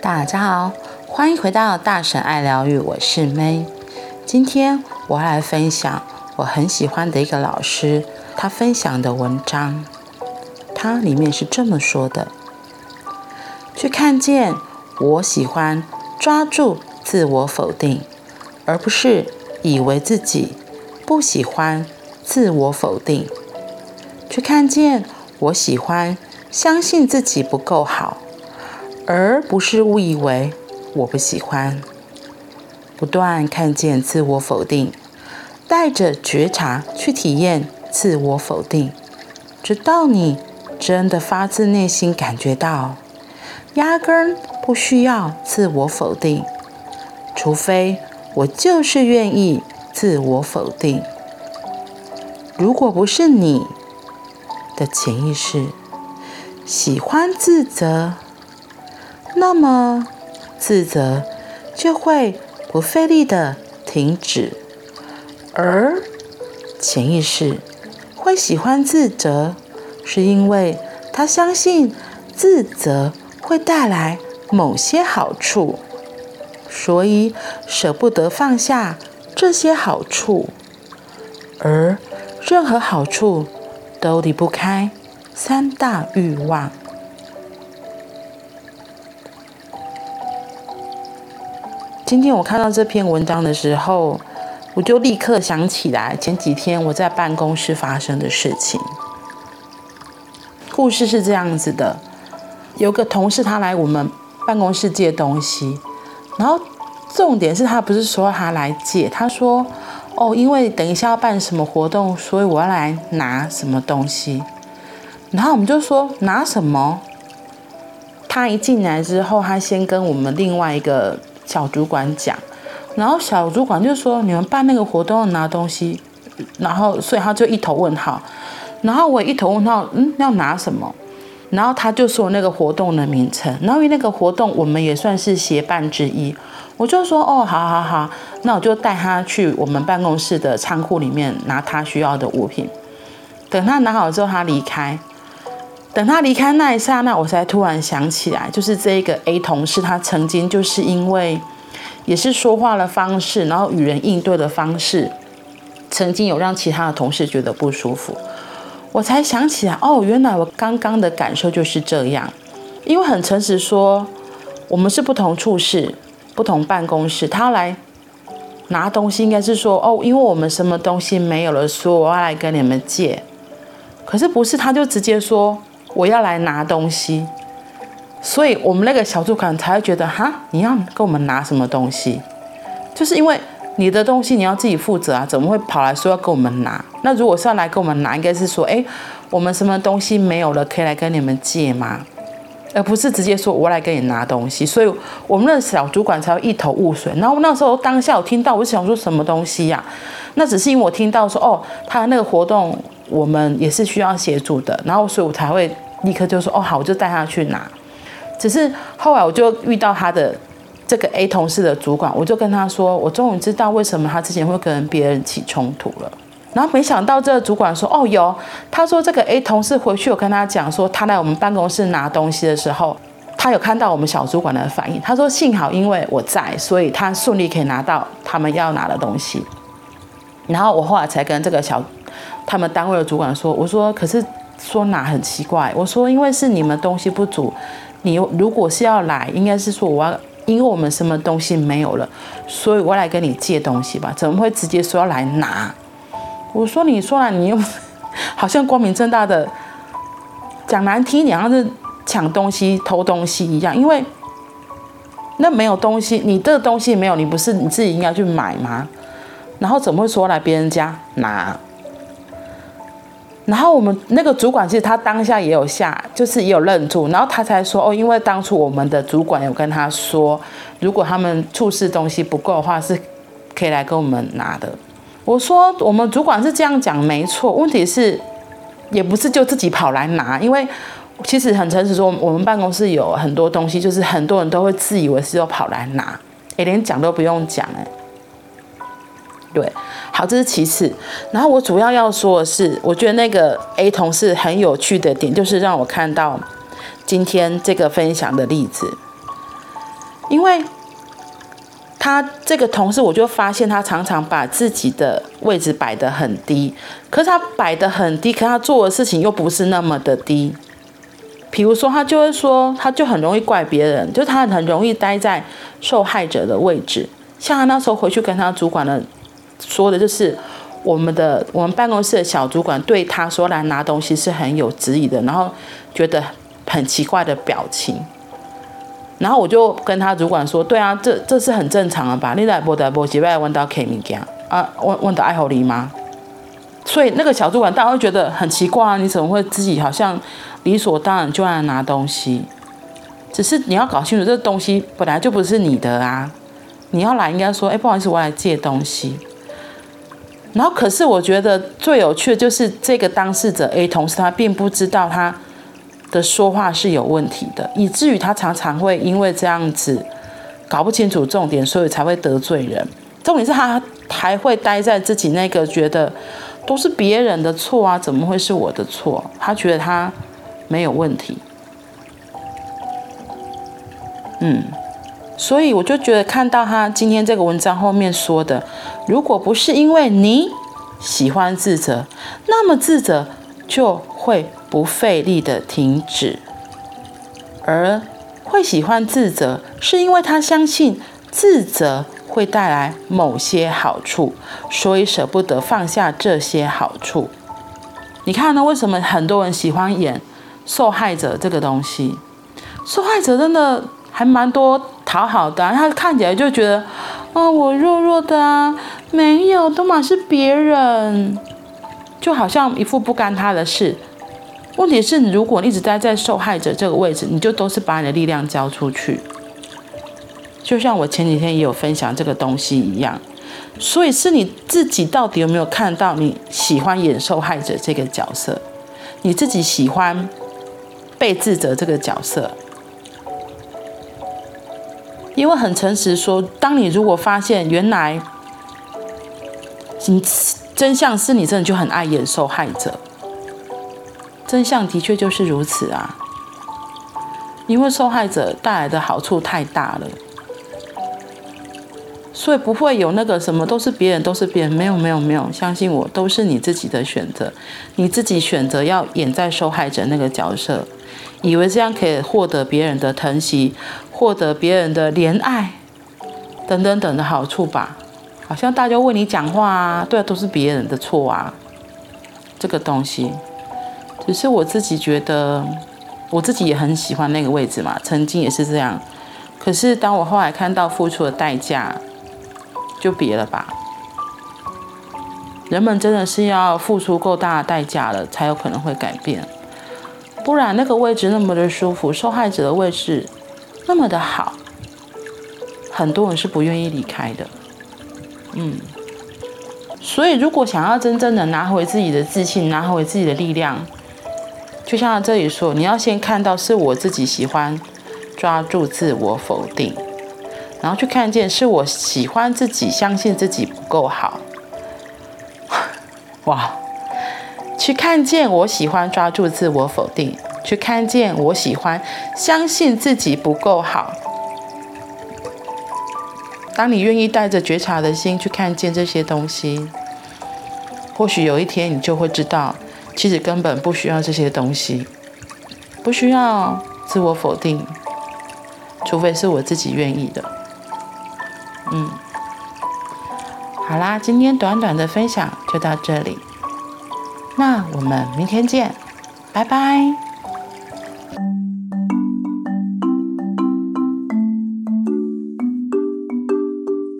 大家好，欢迎回到大婶爱疗愈，我是 May。今天我来分享我很喜欢的一个老师他分享的文章，它里面是这么说的：去看见我喜欢抓住自我否定，而不是以为自己不喜欢自我否定；去看见我喜欢相信自己不够好。而不是误以为我不喜欢，不断看见自我否定，带着觉察去体验自我否定，直到你真的发自内心感觉到，压根不需要自我否定，除非我就是愿意自我否定。如果不是你的潜意识喜欢自责。那么，自责就会不费力的停止，而潜意识会喜欢自责，是因为他相信自责会带来某些好处，所以舍不得放下这些好处，而任何好处都离不开三大欲望。今天我看到这篇文章的时候，我就立刻想起来前几天我在办公室发生的事情。故事是这样子的：有个同事他来我们办公室借东西，然后重点是他不是说他来借，他说：“哦，因为等一下要办什么活动，所以我要来拿什么东西。”然后我们就说：“拿什么？”他一进来之后，他先跟我们另外一个。小主管讲，然后小主管就说：“你们办那个活动要拿东西，然后所以他就一头问号，然后我一头问号，嗯，要拿什么？然后他就说那个活动的名称，然后因为那个活动我们也算是协办之一，我就说哦，好好好，那我就带他去我们办公室的仓库里面拿他需要的物品。等他拿好之后，他离开。等他离开那一刹那，我才突然想起来，就是这一个 A 同事，他曾经就是因为也是说话的方式，然后与人应对的方式，曾经有让其他的同事觉得不舒服。我才想起来，哦，原来我刚刚的感受就是这样。因为很诚实说，我们是不同处室、不同办公室，他来拿东西，应该是说，哦，因为我们什么东西没有了，所以我要来跟你们借。可是不是，他就直接说。我要来拿东西，所以我们那个小主管才会觉得哈，你要跟我们拿什么东西？就是因为你的东西你要自己负责啊，怎么会跑来说要跟我们拿？那如果是要来跟我们拿，应该是说，哎，我们什么东西没有了，可以来跟你们借吗？而不是直接说我来跟你拿东西。所以我们那个小主管才会一头雾水。然后那时候当下我听到，我想说什么东西呀？那只是因为我听到说，哦，他那个活动。我们也是需要协助的，然后所以我才会立刻就说哦好，我就带他去拿。只是后来我就遇到他的这个 A 同事的主管，我就跟他说，我终于知道为什么他之前会跟别人起冲突了。然后没想到这个主管说哦有，他说这个 A 同事回去有跟他讲说，他来我们办公室拿东西的时候，他有看到我们小主管的反应。他说幸好因为我在，所以他顺利可以拿到他们要拿的东西。然后我后来才跟这个小。他们单位的主管说：“我说，可是说拿很奇怪。我说，因为是你们东西不足，你如果是要来，应该是说我要，因为我们什么东西没有了，所以我来跟你借东西吧？怎么会直接说要来拿？我说，你说了，你又 好像光明正大的讲难听点，像是抢东西、偷东西一样。因为那没有东西，你这东西没有，你不是你自己应该去买吗？然后怎么会说来别人家拿？”然后我们那个主管其实他当下也有下，就是也有愣住，然后他才说哦，因为当初我们的主管有跟他说，如果他们处事东西不够的话，是可以来跟我们拿的。我说我们主管是这样讲没错，问题是也不是就自己跑来拿，因为其实很诚实说，我们办公室有很多东西，就是很多人都会自以为是要跑来拿，诶，连讲都不用讲，诶。对，好，这是其次。然后我主要要说的是，我觉得那个 A 同事很有趣的点，就是让我看到今天这个分享的例子。因为他这个同事，我就发现他常常把自己的位置摆得很低，可是他摆得很低，可他做的事情又不是那么的低。比如说，他就会说，他就很容易怪别人，就他很容易待在受害者的位置。像他那时候回去跟他主管的说的，就是我们的我们办公室的小主管对他说来拿东西是很有质疑的，然后觉得很奇怪的表情。然后我就跟他主管说：“对啊，这这是很正常的吧？你来不得不几百问到 K 物件啊？问问到爱好你吗？所以那个小主管当然会觉得很奇怪啊，你怎么会自己好像理所当然就来拿东西？只是你要搞清楚，这东西本来就不是你的啊！你要来应该说：哎，不好意思，我来借东西。然后可是我觉得最有趣的就是这个当事者 A 同事，他并不知道他。”的说话是有问题的，以至于他常常会因为这样子搞不清楚重点，所以才会得罪人。重点是他还会待在自己那个觉得都是别人的错啊，怎么会是我的错？他觉得他没有问题。嗯，所以我就觉得看到他今天这个文章后面说的，如果不是因为你喜欢自责，那么自责就会。不费力的停止，而会喜欢自责，是因为他相信自责会带来某些好处，所以舍不得放下这些好处。你看呢？为什么很多人喜欢演受害者这个东西？受害者真的还蛮多讨好的啊，他看起来就觉得，哦，我弱弱的啊，没有，都嘛是别人，就好像一副不干他的事。问题是，如果你一直待在受害者这个位置，你就都是把你的力量交出去。就像我前几天也有分享这个东西一样，所以是你自己到底有没有看到你喜欢演受害者这个角色？你自己喜欢被自责这个角色？因为很诚实说，当你如果发现原来你真相是你真的就很爱演受害者。真相的确就是如此啊，因为受害者带来的好处太大了，所以不会有那个什么都是别人，都是别人，没有没有没有，相信我，都是你自己的选择，你自己选择要演在受害者那个角色，以为这样可以获得别人的疼惜，获得别人的怜爱，等等等的好处吧？好像大家为你讲话啊，对啊，都是别人的错啊，这个东西。只是我自己觉得，我自己也很喜欢那个位置嘛，曾经也是这样。可是当我后来看到付出的代价，就别了吧。人们真的是要付出够大的代价了，才有可能会改变。不然那个位置那么的舒服，受害者的位置那么的好，很多人是不愿意离开的。嗯，所以如果想要真正的拿回自己的自信，拿回自己的力量。就像这里说，你要先看到是我自己喜欢抓住自我否定，然后去看见是我喜欢自己相信自己不够好。哇！去看见我喜欢抓住自我否定，去看见我喜欢相信自己不够好。当你愿意带着觉察的心去看见这些东西，或许有一天你就会知道。其实根本不需要这些东西，不需要自我否定，除非是我自己愿意的。嗯，好啦，今天短短的分享就到这里，那我们明天见，拜拜。